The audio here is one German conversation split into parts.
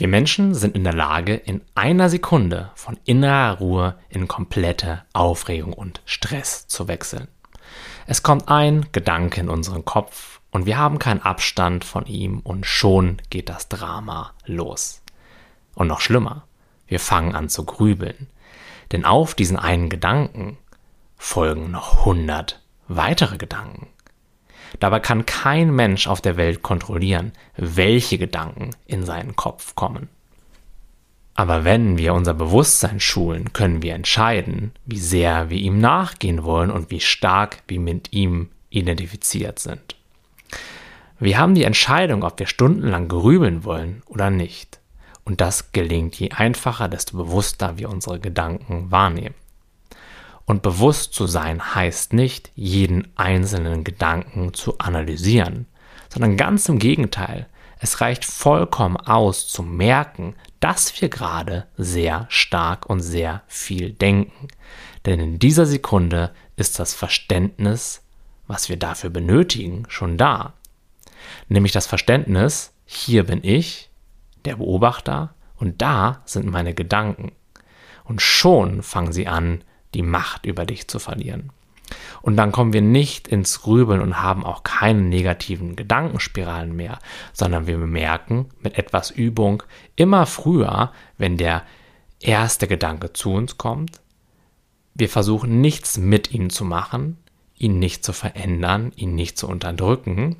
Wir Menschen sind in der Lage, in einer Sekunde von innerer Ruhe in komplette Aufregung und Stress zu wechseln. Es kommt ein Gedanke in unseren Kopf und wir haben keinen Abstand von ihm und schon geht das Drama los. Und noch schlimmer, wir fangen an zu grübeln. Denn auf diesen einen Gedanken folgen noch hundert weitere Gedanken. Dabei kann kein Mensch auf der Welt kontrollieren, welche Gedanken in seinen Kopf kommen. Aber wenn wir unser Bewusstsein schulen, können wir entscheiden, wie sehr wir ihm nachgehen wollen und wie stark wir mit ihm identifiziert sind. Wir haben die Entscheidung, ob wir stundenlang grübeln wollen oder nicht. Und das gelingt je einfacher, desto bewusster wir unsere Gedanken wahrnehmen. Und bewusst zu sein heißt nicht, jeden einzelnen Gedanken zu analysieren, sondern ganz im Gegenteil. Es reicht vollkommen aus zu merken, dass wir gerade sehr stark und sehr viel denken. Denn in dieser Sekunde ist das Verständnis, was wir dafür benötigen, schon da. Nämlich das Verständnis, hier bin ich, der Beobachter, und da sind meine Gedanken. Und schon fangen sie an, die Macht über dich zu verlieren. Und dann kommen wir nicht ins Grübeln und haben auch keine negativen Gedankenspiralen mehr, sondern wir bemerken mit etwas Übung immer früher, wenn der erste Gedanke zu uns kommt, wir versuchen nichts mit ihm zu machen, ihn nicht zu verändern, ihn nicht zu unterdrücken.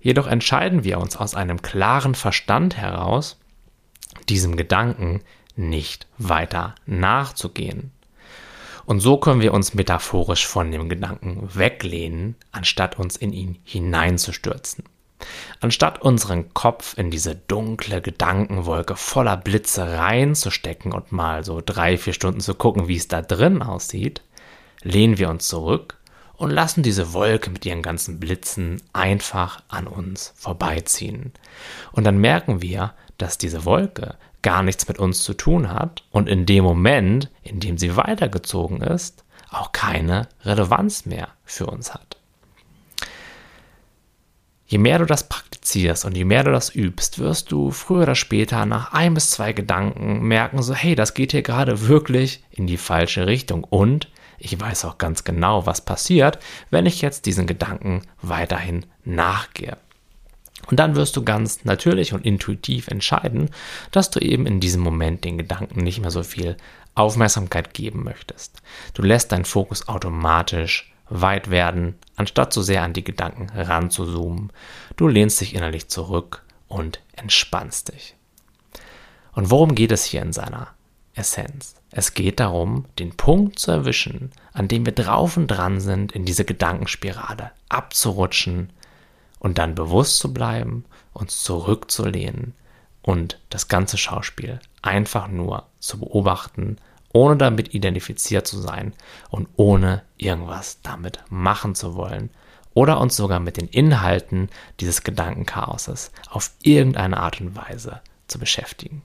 Jedoch entscheiden wir uns aus einem klaren Verstand heraus, diesem Gedanken nicht weiter nachzugehen. Und so können wir uns metaphorisch von dem Gedanken weglehnen, anstatt uns in ihn hineinzustürzen. Anstatt unseren Kopf in diese dunkle Gedankenwolke voller Blitze reinzustecken und mal so drei, vier Stunden zu gucken, wie es da drin aussieht, lehnen wir uns zurück und lassen diese Wolke mit ihren ganzen Blitzen einfach an uns vorbeiziehen. Und dann merken wir, dass diese Wolke gar nichts mit uns zu tun hat und in dem Moment, in dem sie weitergezogen ist, auch keine Relevanz mehr für uns hat. Je mehr du das praktizierst und je mehr du das übst, wirst du früher oder später nach ein bis zwei Gedanken merken, so hey, das geht hier gerade wirklich in die falsche Richtung und ich weiß auch ganz genau, was passiert, wenn ich jetzt diesen Gedanken weiterhin nachgehe. Und dann wirst du ganz natürlich und intuitiv entscheiden, dass du eben in diesem Moment den Gedanken nicht mehr so viel Aufmerksamkeit geben möchtest. Du lässt deinen Fokus automatisch weit werden, anstatt so sehr an die Gedanken ranzuzoomen. Du lehnst dich innerlich zurück und entspannst dich. Und worum geht es hier in seiner Essenz? Es geht darum, den Punkt zu erwischen, an dem wir drauf und dran sind, in diese Gedankenspirale abzurutschen, und dann bewusst zu bleiben, uns zurückzulehnen und das ganze Schauspiel einfach nur zu beobachten, ohne damit identifiziert zu sein und ohne irgendwas damit machen zu wollen oder uns sogar mit den Inhalten dieses Gedankenchaoses auf irgendeine Art und Weise zu beschäftigen.